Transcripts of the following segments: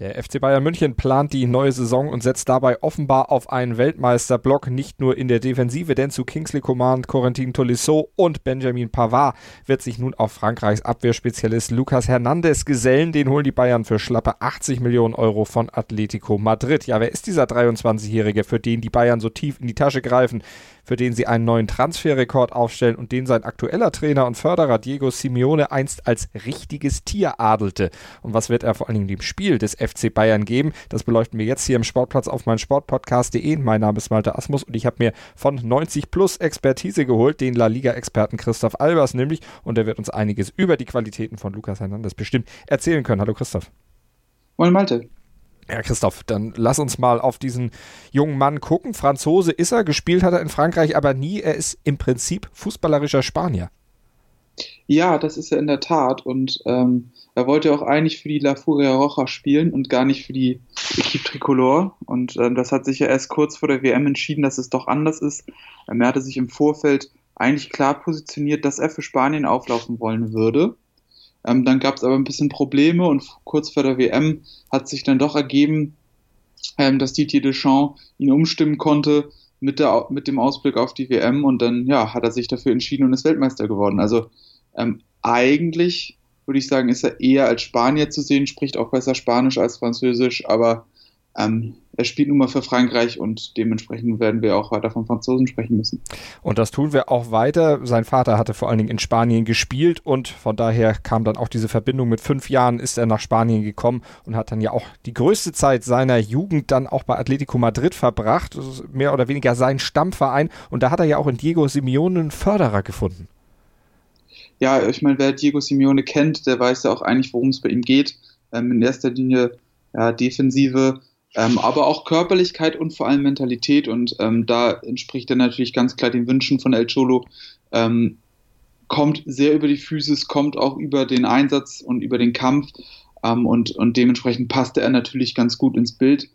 Der FC Bayern München plant die neue Saison und setzt dabei offenbar auf einen Weltmeisterblock, nicht nur in der Defensive, denn zu Kingsley Coman, Corentin Tolisso und Benjamin Pavard wird sich nun auch Frankreichs Abwehrspezialist Lucas Hernandez gesellen. Den holen die Bayern für schlappe 80 Millionen Euro von Atletico Madrid. Ja, wer ist dieser 23-Jährige, für den die Bayern so tief in die Tasche greifen? Für den sie einen neuen Transferrekord aufstellen und den sein aktueller Trainer und Förderer Diego Simeone einst als richtiges Tier adelte. Und was wird er vor allen Dingen dem Spiel des FC Bayern geben? Das beleuchten wir jetzt hier im Sportplatz auf mein Sportpodcast.de. Mein Name ist Malte Asmus und ich habe mir von 90 Plus Expertise geholt, den La Liga-Experten Christoph Albers nämlich. Und der wird uns einiges über die Qualitäten von Lukas Hernandez bestimmt erzählen können. Hallo Christoph. Moin Malte. Ja, Christoph, dann lass uns mal auf diesen jungen Mann gucken. Franzose ist er, gespielt hat er in Frankreich, aber nie. Er ist im Prinzip fußballerischer Spanier. Ja, das ist er in der Tat. Und ähm, er wollte auch eigentlich für die La Furia Roja spielen und gar nicht für die Equipe Tricolore. Und ähm, das hat sich ja erst kurz vor der WM entschieden, dass es doch anders ist. Ähm, er hatte sich im Vorfeld eigentlich klar positioniert, dass er für Spanien auflaufen wollen würde. Ähm, dann gab es aber ein bisschen Probleme und kurz vor der WM hat sich dann doch ergeben, ähm, dass Didier Deschamps ihn umstimmen konnte mit, der, mit dem Ausblick auf die WM und dann ja, hat er sich dafür entschieden und ist Weltmeister geworden. Also ähm, eigentlich würde ich sagen, ist er eher als Spanier zu sehen, spricht auch besser Spanisch als Französisch, aber ähm, er spielt nun mal für Frankreich und dementsprechend werden wir auch weiter von Franzosen sprechen müssen. Und das tun wir auch weiter. Sein Vater hatte vor allen Dingen in Spanien gespielt und von daher kam dann auch diese Verbindung. Mit fünf Jahren ist er nach Spanien gekommen und hat dann ja auch die größte Zeit seiner Jugend dann auch bei Atletico Madrid verbracht. Das ist mehr oder weniger sein Stammverein und da hat er ja auch in Diego Simeone einen Förderer gefunden. Ja, ich meine, wer Diego Simeone kennt, der weiß ja auch eigentlich, worum es bei ihm geht. Ähm, in erster Linie ja, Defensive, ähm, aber auch Körperlichkeit und vor allem Mentalität. Und ähm, da entspricht er natürlich ganz klar den Wünschen von El Cholo. Ähm, kommt sehr über die Physis, kommt auch über den Einsatz und über den Kampf. Ähm, und, und dementsprechend passte er natürlich ganz gut ins Bild.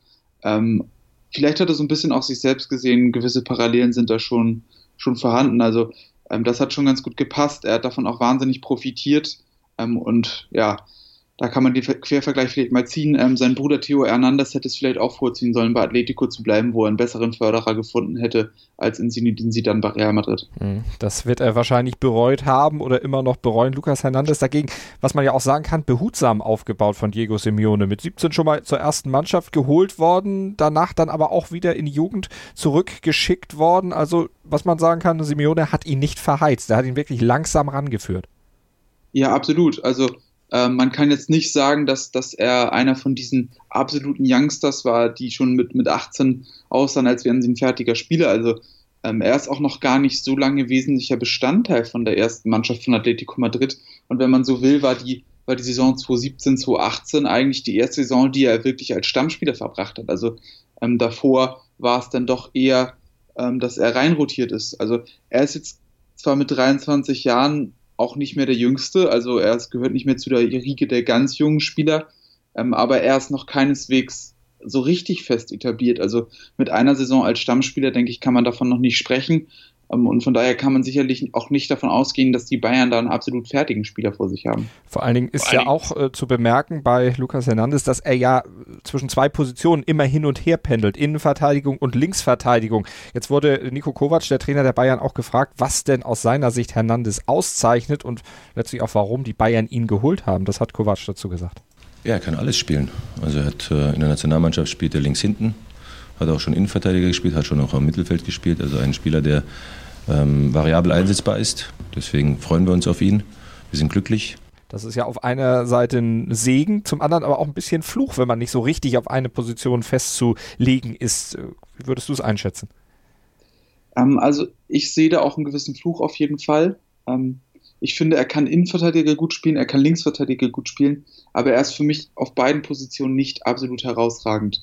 Ähm, vielleicht hat er so ein bisschen auch sich selbst gesehen, gewisse Parallelen sind da schon, schon vorhanden. Also ähm, das hat schon ganz gut gepasst. Er hat davon auch wahnsinnig profitiert. und ja, da kann man den Quervergleich vielleicht mal ziehen. Ähm, sein Bruder Theo Hernandez hätte es vielleicht auch vorziehen sollen, bei Atletico zu bleiben, wo er einen besseren Förderer gefunden hätte als in Zinedine dann bei Real Madrid. Hm, das wird er wahrscheinlich bereut haben oder immer noch bereuen. Lukas Hernandez dagegen, was man ja auch sagen kann, behutsam aufgebaut von Diego Simeone. Mit 17 schon mal zur ersten Mannschaft geholt worden, danach dann aber auch wieder in die Jugend zurückgeschickt worden. Also, was man sagen kann, Simeone hat ihn nicht verheizt. Er hat ihn wirklich langsam rangeführt. Ja, absolut. Also, man kann jetzt nicht sagen, dass, dass er einer von diesen absoluten Youngsters war, die schon mit, mit 18 aussahen, als wären sie ein fertiger Spieler. Also ähm, er ist auch noch gar nicht so lange wesentlicher Bestandteil von der ersten Mannschaft von Atletico Madrid. Und wenn man so will, war die, war die Saison 2017, 2018 eigentlich die erste Saison, die er wirklich als Stammspieler verbracht hat. Also ähm, davor war es dann doch eher, ähm, dass er reinrotiert ist. Also er ist jetzt zwar mit 23 Jahren auch nicht mehr der Jüngste, also er gehört nicht mehr zu der Riege der ganz jungen Spieler, ähm, aber er ist noch keineswegs so richtig fest etabliert. Also mit einer Saison als Stammspieler, denke ich, kann man davon noch nicht sprechen. Ähm, und von daher kann man sicherlich auch nicht davon ausgehen, dass die Bayern da einen absolut fertigen Spieler vor sich haben. Vor allen Dingen ist ja auch äh, zu bemerken bei Lukas Hernandez, dass er ja zwischen zwei Positionen immer hin und her pendelt, Innenverteidigung und Linksverteidigung. Jetzt wurde Nico Kovac, der Trainer der Bayern, auch gefragt, was denn aus seiner Sicht Hernandez auszeichnet und letztlich auch warum die Bayern ihn geholt haben. Das hat Kovac dazu gesagt. Ja, er kann alles spielen. Also er hat äh, in der Nationalmannschaft spielt er links hinten, hat auch schon Innenverteidiger gespielt, hat schon auch im Mittelfeld gespielt. Also ein Spieler, der ähm, variabel einsetzbar ist. Deswegen freuen wir uns auf ihn. Wir sind glücklich. Das ist ja auf einer Seite ein Segen, zum anderen aber auch ein bisschen Fluch, wenn man nicht so richtig auf eine Position festzulegen ist. Wie würdest du es einschätzen? Ähm, also ich sehe da auch einen gewissen Fluch auf jeden Fall. Ähm, ich finde, er kann Innenverteidiger gut spielen, er kann Linksverteidiger gut spielen, aber er ist für mich auf beiden Positionen nicht absolut herausragend.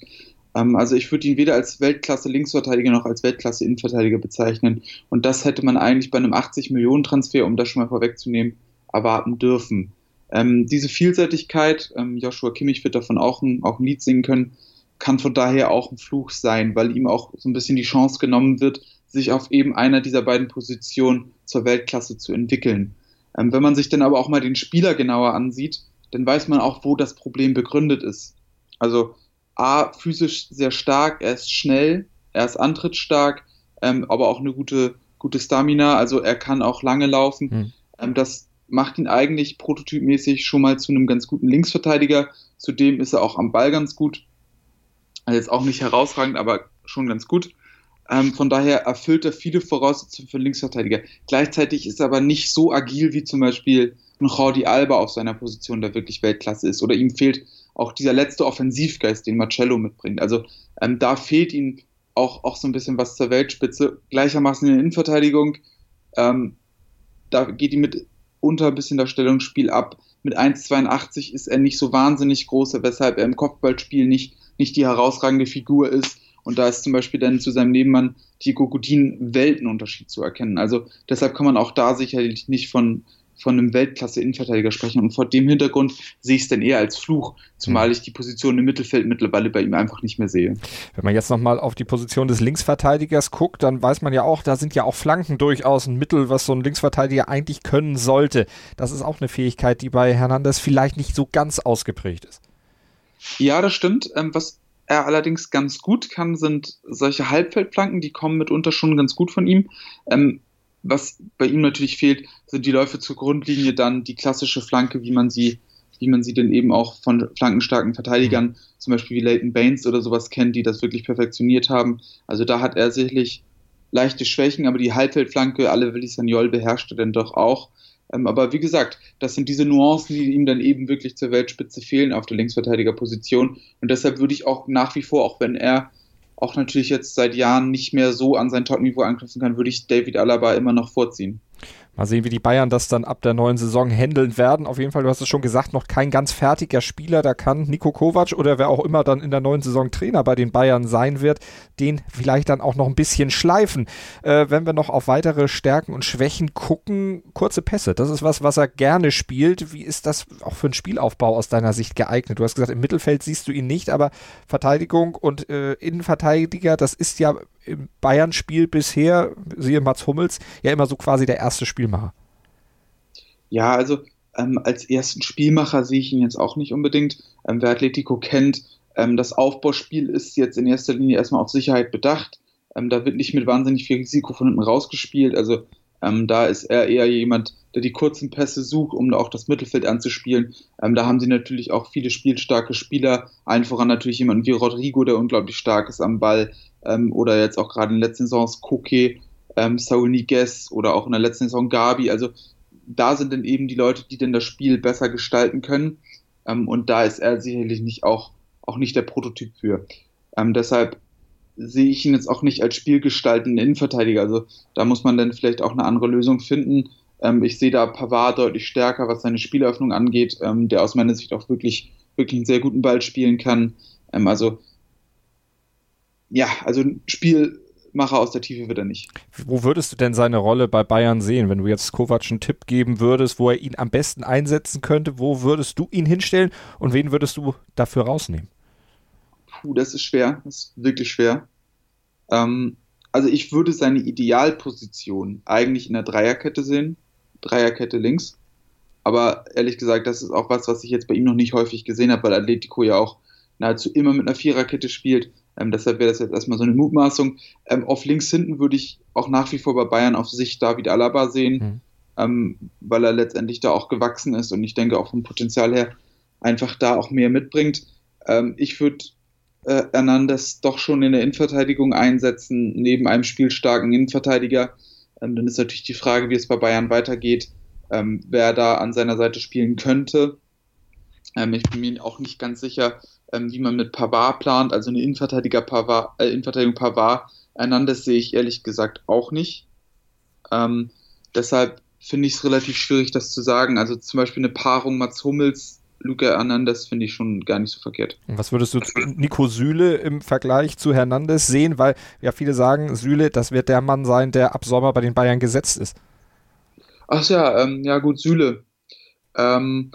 Ähm, also ich würde ihn weder als Weltklasse Linksverteidiger noch als Weltklasse Innenverteidiger bezeichnen. Und das hätte man eigentlich bei einem 80 Millionen Transfer, um das schon mal vorwegzunehmen, erwarten dürfen. Ähm, diese Vielseitigkeit, ähm, Joshua Kimmich wird davon auch ein, auch ein Lied singen können, kann von daher auch ein Fluch sein, weil ihm auch so ein bisschen die Chance genommen wird, sich auf eben einer dieser beiden Positionen zur Weltklasse zu entwickeln. Ähm, wenn man sich dann aber auch mal den Spieler genauer ansieht, dann weiß man auch, wo das Problem begründet ist. Also A, physisch sehr stark, er ist schnell, er ist antrittsstark, ähm, aber auch eine gute, gute Stamina, also er kann auch lange laufen. Hm. Ähm, das macht ihn eigentlich prototypmäßig schon mal zu einem ganz guten Linksverteidiger. Zudem ist er auch am Ball ganz gut. Also jetzt auch nicht herausragend, aber schon ganz gut. Ähm, von daher erfüllt er viele Voraussetzungen für Linksverteidiger. Gleichzeitig ist er aber nicht so agil wie zum Beispiel ein Jordi Alba auf seiner Position, der wirklich Weltklasse ist. Oder ihm fehlt auch dieser letzte Offensivgeist, den Marcello mitbringt. Also ähm, da fehlt ihm auch, auch so ein bisschen was zur Weltspitze. Gleichermaßen in der Innenverteidigung, ähm, da geht ihm mit unter ein bisschen das Stellungsspiel ab. Mit 1,82 ist er nicht so wahnsinnig groß, weshalb er im Kopfballspiel nicht, nicht die herausragende Figur ist. Und da ist zum Beispiel dann zu seinem Nebenmann Diego Godin Weltenunterschied zu erkennen. Also deshalb kann man auch da sicherlich nicht von, von einem Weltklasse-Innenverteidiger sprechen. Und vor dem Hintergrund sehe ich es dann eher als Fluch, zumal mhm. ich die Position im Mittelfeld mittlerweile bei ihm einfach nicht mehr sehe. Wenn man jetzt nochmal auf die Position des Linksverteidigers guckt, dann weiß man ja auch, da sind ja auch Flanken durchaus ein Mittel, was so ein Linksverteidiger eigentlich können sollte. Das ist auch eine Fähigkeit, die bei Hernandez vielleicht nicht so ganz ausgeprägt ist. Ja, das stimmt. Ähm, was er allerdings ganz gut kann, sind solche Halbfeldflanken, die kommen mitunter schon ganz gut von ihm. Ähm, was bei ihm natürlich fehlt, sind die Läufe zur Grundlinie, dann die klassische Flanke, wie man sie, wie man sie denn eben auch von flankenstarken Verteidigern, zum Beispiel wie Leighton Baines oder sowas kennt, die das wirklich perfektioniert haben. Also da hat er sicherlich leichte Schwächen, aber die Halbfeldflanke, alle Willi Sagnol beherrschte dann doch auch. Ähm, aber wie gesagt, das sind diese Nuancen, die ihm dann eben wirklich zur Weltspitze fehlen auf der Linksverteidigerposition. Und deshalb würde ich auch nach wie vor, auch wenn er auch natürlich jetzt seit Jahren nicht mehr so an sein Top-Niveau anknüpfen kann, würde ich David Alaba immer noch vorziehen. Mal sehen, wie die Bayern das dann ab der neuen Saison handeln werden. Auf jeden Fall, du hast es schon gesagt, noch kein ganz fertiger Spieler. Da kann Nico Kovac oder wer auch immer dann in der neuen Saison Trainer bei den Bayern sein wird, den vielleicht dann auch noch ein bisschen schleifen. Äh, wenn wir noch auf weitere Stärken und Schwächen gucken, kurze Pässe. Das ist was, was er gerne spielt. Wie ist das auch für einen Spielaufbau aus deiner Sicht geeignet? Du hast gesagt, im Mittelfeld siehst du ihn nicht, aber Verteidigung und äh, Innenverteidiger, das ist ja im Bayern-Spiel bisher, siehe Mats Hummels, ja immer so quasi der erste Spielmacher. Ja, also ähm, als ersten Spielmacher sehe ich ihn jetzt auch nicht unbedingt. Ähm, wer Atletico kennt, ähm, das Aufbauspiel ist jetzt in erster Linie erstmal auf Sicherheit bedacht. Ähm, da wird nicht mit wahnsinnig viel Risiko von hinten rausgespielt. Also ähm, da ist er eher jemand, der die kurzen Pässe sucht, um auch das Mittelfeld anzuspielen. Ähm, da haben sie natürlich auch viele spielstarke Spieler, allen voran natürlich jemanden wie Rodrigo, der unglaublich stark ist am Ball, oder jetzt auch gerade in den letzten Saisons Koke, ähm, Saul Niguez oder auch in der letzten Saison Gabi. Also da sind dann eben die Leute, die denn das Spiel besser gestalten können. Ähm, und da ist er sicherlich nicht auch, auch nicht der Prototyp für. Ähm, deshalb sehe ich ihn jetzt auch nicht als spielgestaltenden Innenverteidiger. Also da muss man dann vielleicht auch eine andere Lösung finden. Ähm, ich sehe da Pavard deutlich stärker, was seine Spieleröffnung angeht, ähm, der aus meiner Sicht auch wirklich, wirklich einen sehr guten Ball spielen kann. Ähm, also ja, also Spielmacher aus der Tiefe wird er nicht. Wo würdest du denn seine Rolle bei Bayern sehen, wenn du jetzt Kovac einen Tipp geben würdest, wo er ihn am besten einsetzen könnte? Wo würdest du ihn hinstellen und wen würdest du dafür rausnehmen? Puh, das ist schwer. Das ist wirklich schwer. Ähm, also ich würde seine Idealposition eigentlich in der Dreierkette sehen. Dreierkette links. Aber ehrlich gesagt, das ist auch was, was ich jetzt bei ihm noch nicht häufig gesehen habe, weil Atletico ja auch nahezu immer mit einer Viererkette spielt. Ähm, deshalb wäre das jetzt erstmal so eine Mutmaßung. Ähm, auf links hinten würde ich auch nach wie vor bei Bayern auf sich David Alaba sehen, mhm. ähm, weil er letztendlich da auch gewachsen ist und ich denke auch vom Potenzial her einfach da auch mehr mitbringt. Ähm, ich würde äh, Hernandez doch schon in der Innenverteidigung einsetzen, neben einem spielstarken Innenverteidiger. Ähm, dann ist natürlich die Frage, wie es bei Bayern weitergeht, ähm, wer da an seiner Seite spielen könnte. Ähm, ich bin mir auch nicht ganz sicher, ähm, wie man mit Pavard plant, also eine Innenverteidiger Pavard, äh, Innenverteidigung Pavard. Hernandez sehe ich ehrlich gesagt auch nicht. Ähm, deshalb finde ich es relativ schwierig, das zu sagen. Also zum Beispiel eine Paarung Mats Hummels, Luca Hernandez finde ich schon gar nicht so verkehrt. Was würdest du zu Nico Süle im Vergleich zu Hernandez sehen? Weil ja viele sagen, Süle, das wird der Mann sein, der ab Sommer bei den Bayern gesetzt ist. Ach ja, ähm, ja gut, Süle. Ähm,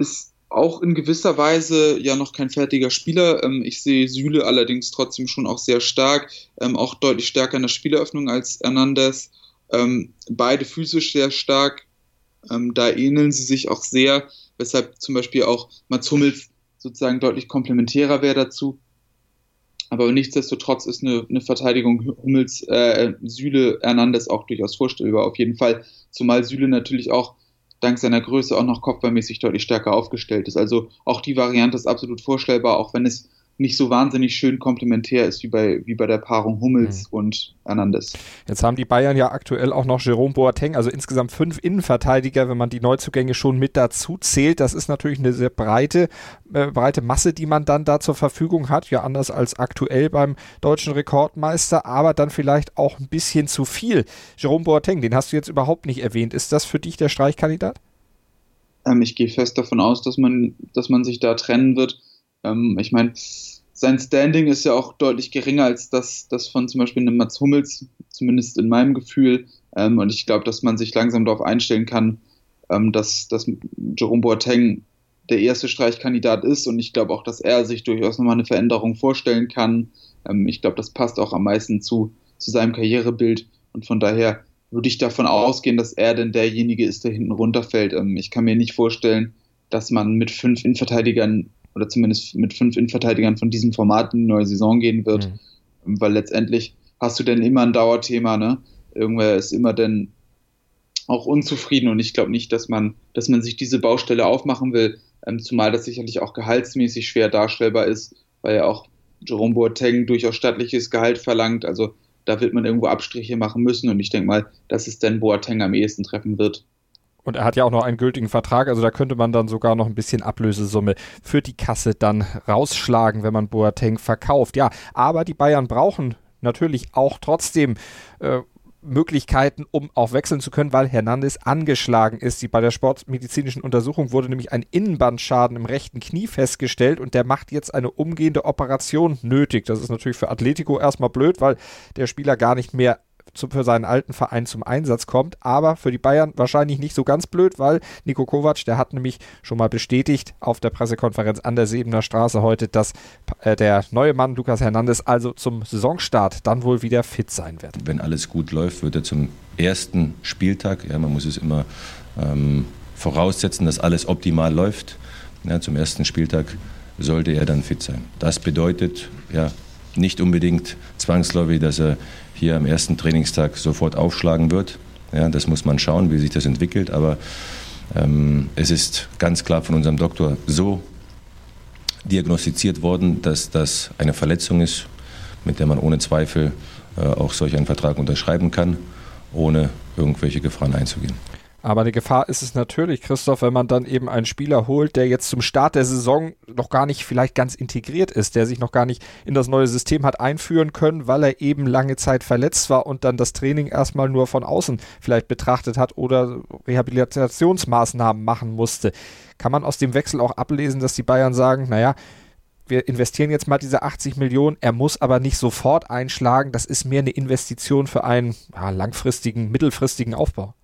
ist auch in gewisser Weise ja noch kein fertiger Spieler. Ähm, ich sehe Süle allerdings trotzdem schon auch sehr stark, ähm, auch deutlich stärker in der Spieleröffnung als Hernandez. Ähm, beide physisch sehr stark. Da ähneln sie sich auch sehr, weshalb zum Beispiel auch Mats Hummels sozusagen deutlich komplementärer wäre dazu. Aber nichtsdestotrotz ist eine, eine Verteidigung Hummels, äh, Süle, Hernandez auch durchaus vorstellbar, auf jeden Fall. Zumal Süle natürlich auch dank seiner Größe auch noch kopfballmäßig deutlich stärker aufgestellt ist. Also auch die Variante ist absolut vorstellbar, auch wenn es nicht so wahnsinnig schön komplementär ist wie bei, wie bei der Paarung Hummels mhm. und Hernandez. Jetzt haben die Bayern ja aktuell auch noch Jerome Boateng, also insgesamt fünf Innenverteidiger, wenn man die Neuzugänge schon mit dazu zählt. Das ist natürlich eine sehr breite, äh, breite Masse, die man dann da zur Verfügung hat. Ja, anders als aktuell beim deutschen Rekordmeister, aber dann vielleicht auch ein bisschen zu viel. Jerome Boateng, den hast du jetzt überhaupt nicht erwähnt. Ist das für dich der Streichkandidat? Ähm, ich gehe fest davon aus, dass man, dass man sich da trennen wird. Ähm, ich meine, sein Standing ist ja auch deutlich geringer als das, das von zum Beispiel einem Mats Hummels, zumindest in meinem Gefühl. Ähm, und ich glaube, dass man sich langsam darauf einstellen kann, ähm, dass, dass Jerome Boateng der erste Streichkandidat ist. Und ich glaube auch, dass er sich durchaus nochmal eine Veränderung vorstellen kann. Ähm, ich glaube, das passt auch am meisten zu, zu seinem Karrierebild. Und von daher würde ich davon ausgehen, dass er denn derjenige ist, der hinten runterfällt. Ähm, ich kann mir nicht vorstellen, dass man mit fünf Innenverteidigern oder zumindest mit fünf Innenverteidigern von diesem Format in die neue Saison gehen wird. Mhm. Weil letztendlich hast du denn immer ein Dauerthema, ne? Irgendwer ist immer denn auch unzufrieden und ich glaube nicht, dass man, dass man sich diese Baustelle aufmachen will, ähm, zumal das sicherlich auch gehaltsmäßig schwer darstellbar ist, weil ja auch Jerome Boateng durchaus stattliches Gehalt verlangt. Also da wird man irgendwo Abstriche machen müssen und ich denke mal, dass es dann Boateng am ehesten treffen wird. Und er hat ja auch noch einen gültigen Vertrag, also da könnte man dann sogar noch ein bisschen Ablösesumme für die Kasse dann rausschlagen, wenn man Boateng verkauft. Ja, aber die Bayern brauchen natürlich auch trotzdem äh, Möglichkeiten, um auch wechseln zu können, weil Hernandez angeschlagen ist. Die, bei der sportmedizinischen Untersuchung wurde nämlich ein Innenbandschaden im rechten Knie festgestellt und der macht jetzt eine umgehende Operation nötig. Das ist natürlich für Atletico erstmal blöd, weil der Spieler gar nicht mehr für seinen alten Verein zum Einsatz kommt. Aber für die Bayern wahrscheinlich nicht so ganz blöd, weil Nico Kovac, der hat nämlich schon mal bestätigt auf der Pressekonferenz an der Sebener Straße heute, dass äh, der neue Mann Lukas Hernandez also zum Saisonstart dann wohl wieder fit sein wird. Wenn alles gut läuft, wird er zum ersten Spieltag, ja, man muss es immer ähm, voraussetzen, dass alles optimal läuft. Ja, zum ersten Spieltag sollte er dann fit sein. Das bedeutet ja nicht unbedingt zwangsläufig, dass er hier am ersten Trainingstag sofort aufschlagen wird. Ja, das muss man schauen, wie sich das entwickelt. Aber ähm, es ist ganz klar von unserem Doktor so diagnostiziert worden, dass das eine Verletzung ist, mit der man ohne Zweifel äh, auch solch einen Vertrag unterschreiben kann, ohne irgendwelche Gefahren einzugehen. Aber eine Gefahr ist es natürlich, Christoph, wenn man dann eben einen Spieler holt, der jetzt zum Start der Saison noch gar nicht vielleicht ganz integriert ist, der sich noch gar nicht in das neue System hat einführen können, weil er eben lange Zeit verletzt war und dann das Training erstmal nur von außen vielleicht betrachtet hat oder Rehabilitationsmaßnahmen machen musste. Kann man aus dem Wechsel auch ablesen, dass die Bayern sagen, naja, wir investieren jetzt mal diese 80 Millionen, er muss aber nicht sofort einschlagen, das ist mehr eine Investition für einen ja, langfristigen, mittelfristigen Aufbau.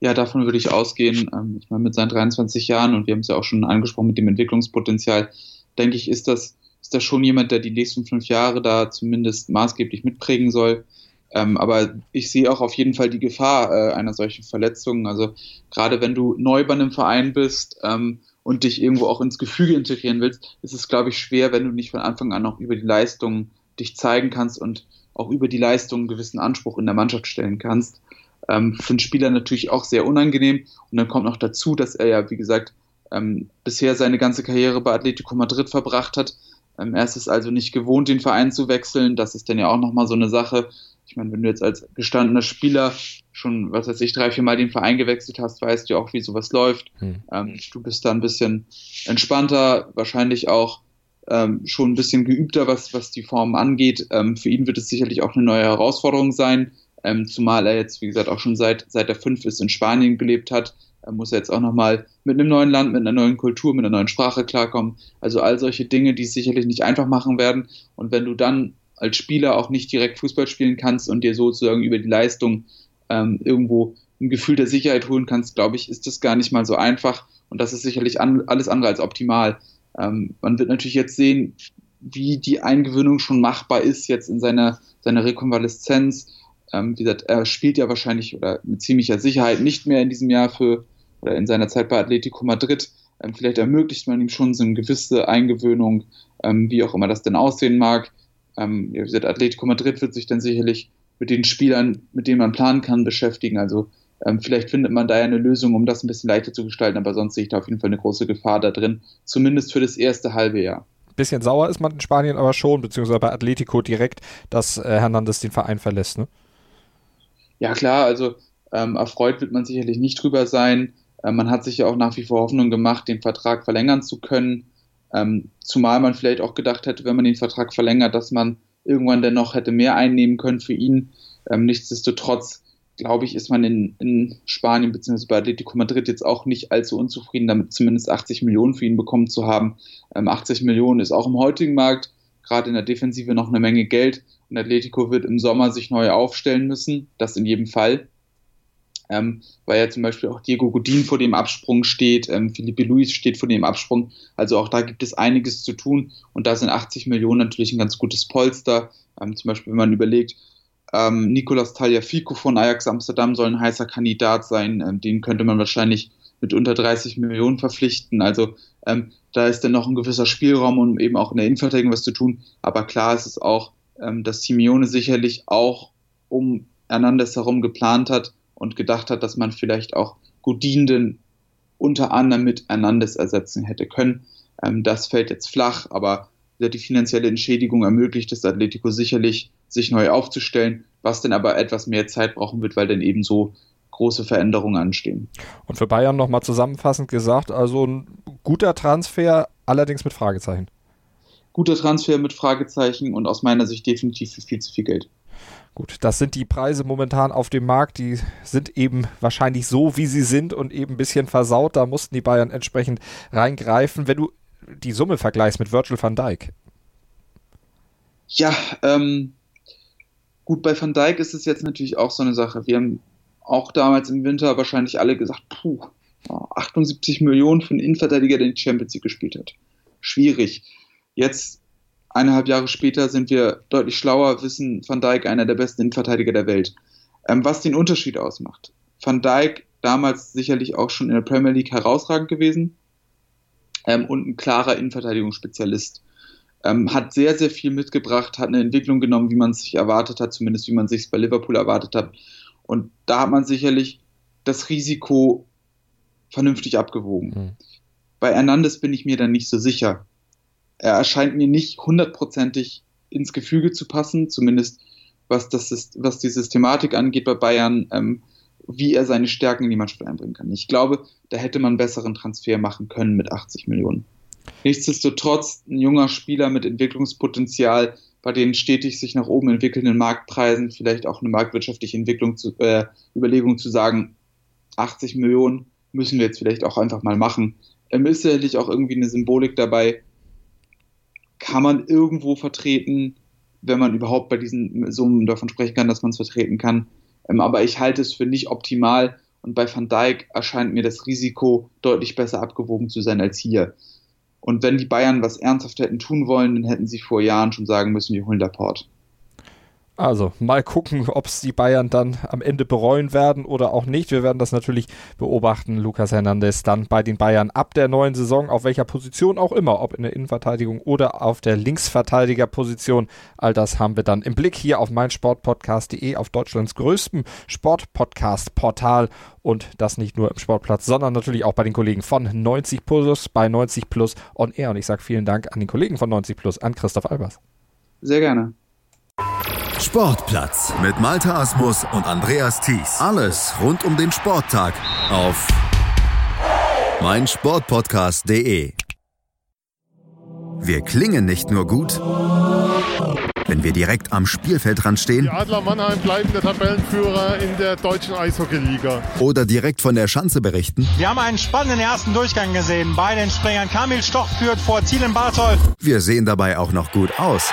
Ja, davon würde ich ausgehen. Ähm, ich meine, mit seinen 23 Jahren und wir haben es ja auch schon angesprochen mit dem Entwicklungspotenzial, denke ich, ist das, ist das schon jemand, der die nächsten fünf Jahre da zumindest maßgeblich mitprägen soll. Ähm, aber ich sehe auch auf jeden Fall die Gefahr äh, einer solchen Verletzung. Also gerade wenn du neu bei einem Verein bist ähm, und dich irgendwo auch ins Gefüge integrieren willst, ist es, glaube ich, schwer, wenn du nicht von Anfang an auch über die Leistung dich zeigen kannst und auch über die Leistung einen gewissen Anspruch in der Mannschaft stellen kannst. Ähm, für den Spieler natürlich auch sehr unangenehm. Und dann kommt noch dazu, dass er ja, wie gesagt, ähm, bisher seine ganze Karriere bei Atletico Madrid verbracht hat. Ähm, er ist es also nicht gewohnt, den Verein zu wechseln. Das ist dann ja auch nochmal so eine Sache. Ich meine, wenn du jetzt als gestandener Spieler schon, was weiß ich, drei, vier Mal den Verein gewechselt hast, weißt du auch, wie sowas läuft. Hm. Ähm, du bist da ein bisschen entspannter, wahrscheinlich auch ähm, schon ein bisschen geübter, was, was die Form angeht. Ähm, für ihn wird es sicherlich auch eine neue Herausforderung sein, ähm, zumal er jetzt, wie gesagt, auch schon seit, seit er fünf ist in Spanien gelebt hat, er muss jetzt auch nochmal mit einem neuen Land, mit einer neuen Kultur, mit einer neuen Sprache klarkommen. Also all solche Dinge, die es sicherlich nicht einfach machen werden. Und wenn du dann als Spieler auch nicht direkt Fußball spielen kannst und dir sozusagen über die Leistung ähm, irgendwo ein Gefühl der Sicherheit holen kannst, glaube ich, ist das gar nicht mal so einfach. Und das ist sicherlich an, alles andere als optimal. Ähm, man wird natürlich jetzt sehen, wie die Eingewöhnung schon machbar ist jetzt in seiner, seiner Rekonvaleszenz. Ähm, wie gesagt, er spielt ja wahrscheinlich oder mit ziemlicher Sicherheit nicht mehr in diesem Jahr für oder in seiner Zeit bei Atletico Madrid. Ähm, vielleicht ermöglicht man ihm schon so eine gewisse Eingewöhnung, ähm, wie auch immer das denn aussehen mag. Ähm, wie gesagt, Atletico Madrid wird sich dann sicherlich mit den Spielern, mit denen man planen kann, beschäftigen. Also ähm, vielleicht findet man da ja eine Lösung, um das ein bisschen leichter zu gestalten, aber sonst sehe ich da auf jeden Fall eine große Gefahr da drin, zumindest für das erste halbe Jahr. Bisschen sauer ist man in Spanien aber schon, beziehungsweise bei Atletico direkt, dass äh, Hernandez den Verein verlässt, ne? Ja, klar, also ähm, erfreut wird man sicherlich nicht drüber sein. Ähm, man hat sich ja auch nach wie vor Hoffnung gemacht, den Vertrag verlängern zu können. Ähm, zumal man vielleicht auch gedacht hätte, wenn man den Vertrag verlängert, dass man irgendwann dennoch hätte mehr einnehmen können für ihn. Ähm, nichtsdestotrotz, glaube ich, ist man in, in Spanien bzw. bei Atletico Madrid jetzt auch nicht allzu unzufrieden damit, zumindest 80 Millionen für ihn bekommen zu haben. Ähm, 80 Millionen ist auch im heutigen Markt, gerade in der Defensive, noch eine Menge Geld. Und Atletico wird im Sommer sich neu aufstellen müssen, das in jedem Fall ähm, weil ja zum Beispiel auch Diego Godin vor dem Absprung steht, ähm, Felipe Luis steht vor dem Absprung. Also auch da gibt es einiges zu tun und da sind 80 Millionen natürlich ein ganz gutes Polster. Ähm, zum Beispiel, wenn man überlegt, ähm, Nicolas Taliafico von Ajax Amsterdam soll ein heißer Kandidat sein. Ähm, den könnte man wahrscheinlich mit unter 30 Millionen verpflichten. Also ähm, da ist dann noch ein gewisser Spielraum, um eben auch in der Innenverteidigung was zu tun. Aber klar ist es auch, ähm, dass Simeone sicherlich auch um Hernandez herum geplant hat, und gedacht hat, dass man vielleicht auch Godin unter anderem mit Hernandez ersetzen hätte können. Ähm, das fällt jetzt flach, aber die finanzielle Entschädigung ermöglicht es Atletico sicherlich, sich neu aufzustellen, was dann aber etwas mehr Zeit brauchen wird, weil dann eben so große Veränderungen anstehen. Und für Bayern nochmal zusammenfassend gesagt, also ein guter Transfer, allerdings mit Fragezeichen. Guter Transfer mit Fragezeichen und aus meiner Sicht definitiv für viel zu viel Geld. Gut, das sind die Preise momentan auf dem Markt. Die sind eben wahrscheinlich so, wie sie sind und eben ein bisschen versaut. Da mussten die Bayern entsprechend reingreifen. Wenn du die Summe vergleichst mit Virgil van Dijk. Ja, ähm, gut, bei Van Dijk ist es jetzt natürlich auch so eine Sache. Wir haben auch damals im Winter wahrscheinlich alle gesagt, puh, 78 Millionen für einen Innenverteidiger, der die Champions League gespielt hat. Schwierig. Jetzt eineinhalb Jahre später sind wir deutlich schlauer, wissen Van Dijk einer der besten Innenverteidiger der Welt. Ähm, was den Unterschied ausmacht. Van Dijk damals sicherlich auch schon in der Premier League herausragend gewesen ähm, und ein klarer Innenverteidigungsspezialist. Ähm, hat sehr, sehr viel mitgebracht, hat eine Entwicklung genommen, wie man es sich erwartet hat, zumindest wie man es sich bei Liverpool erwartet hat. Und da hat man sicherlich das Risiko vernünftig abgewogen. Mhm. Bei Hernandez bin ich mir dann nicht so sicher er erscheint mir nicht hundertprozentig ins Gefüge zu passen, zumindest was, das was die Systematik angeht bei Bayern, ähm, wie er seine Stärken in die Mannschaft einbringen kann. Ich glaube, da hätte man einen besseren Transfer machen können mit 80 Millionen. Nichtsdestotrotz ein junger Spieler mit Entwicklungspotenzial, bei den stetig sich nach oben entwickelnden Marktpreisen vielleicht auch eine marktwirtschaftliche Entwicklung zu, äh, Überlegung zu sagen, 80 Millionen müssen wir jetzt vielleicht auch einfach mal machen. Ähm, ist sicherlich auch irgendwie eine Symbolik dabei, kann man irgendwo vertreten, wenn man überhaupt bei diesen Summen davon sprechen kann, dass man es vertreten kann. Ähm, aber ich halte es für nicht optimal und bei Van Dijk erscheint mir das Risiko deutlich besser abgewogen zu sein als hier. Und wenn die Bayern was ernsthaft hätten tun wollen, dann hätten sie vor Jahren schon sagen müssen, wir holen Laporte. Also mal gucken, ob es die Bayern dann am Ende bereuen werden oder auch nicht. Wir werden das natürlich beobachten. Lukas Hernandez dann bei den Bayern ab der neuen Saison, auf welcher Position auch immer, ob in der Innenverteidigung oder auf der Linksverteidigerposition. All das haben wir dann im Blick hier auf meinsportpodcast.de, auf Deutschlands größtem Sportpodcast-Portal. Und das nicht nur im Sportplatz, sondern natürlich auch bei den Kollegen von 90 Plus, bei 90 Plus on Air. Und ich sage vielen Dank an den Kollegen von 90 Plus, an Christoph Albers. Sehr gerne. Sportplatz mit Malta Asmus und Andreas Thies. Alles rund um den Sporttag auf meinsportpodcast.de. Wir klingen nicht nur gut, wenn wir direkt am Spielfeldrand stehen. Die Adler Mannheim bleiben der Tabellenführer in der deutschen Eishockeyliga. Oder direkt von der Schanze berichten. Wir haben einen spannenden ersten Durchgang gesehen. Bei den Springern Kamil Stoch führt vor Zielen Barthold. Wir sehen dabei auch noch gut aus.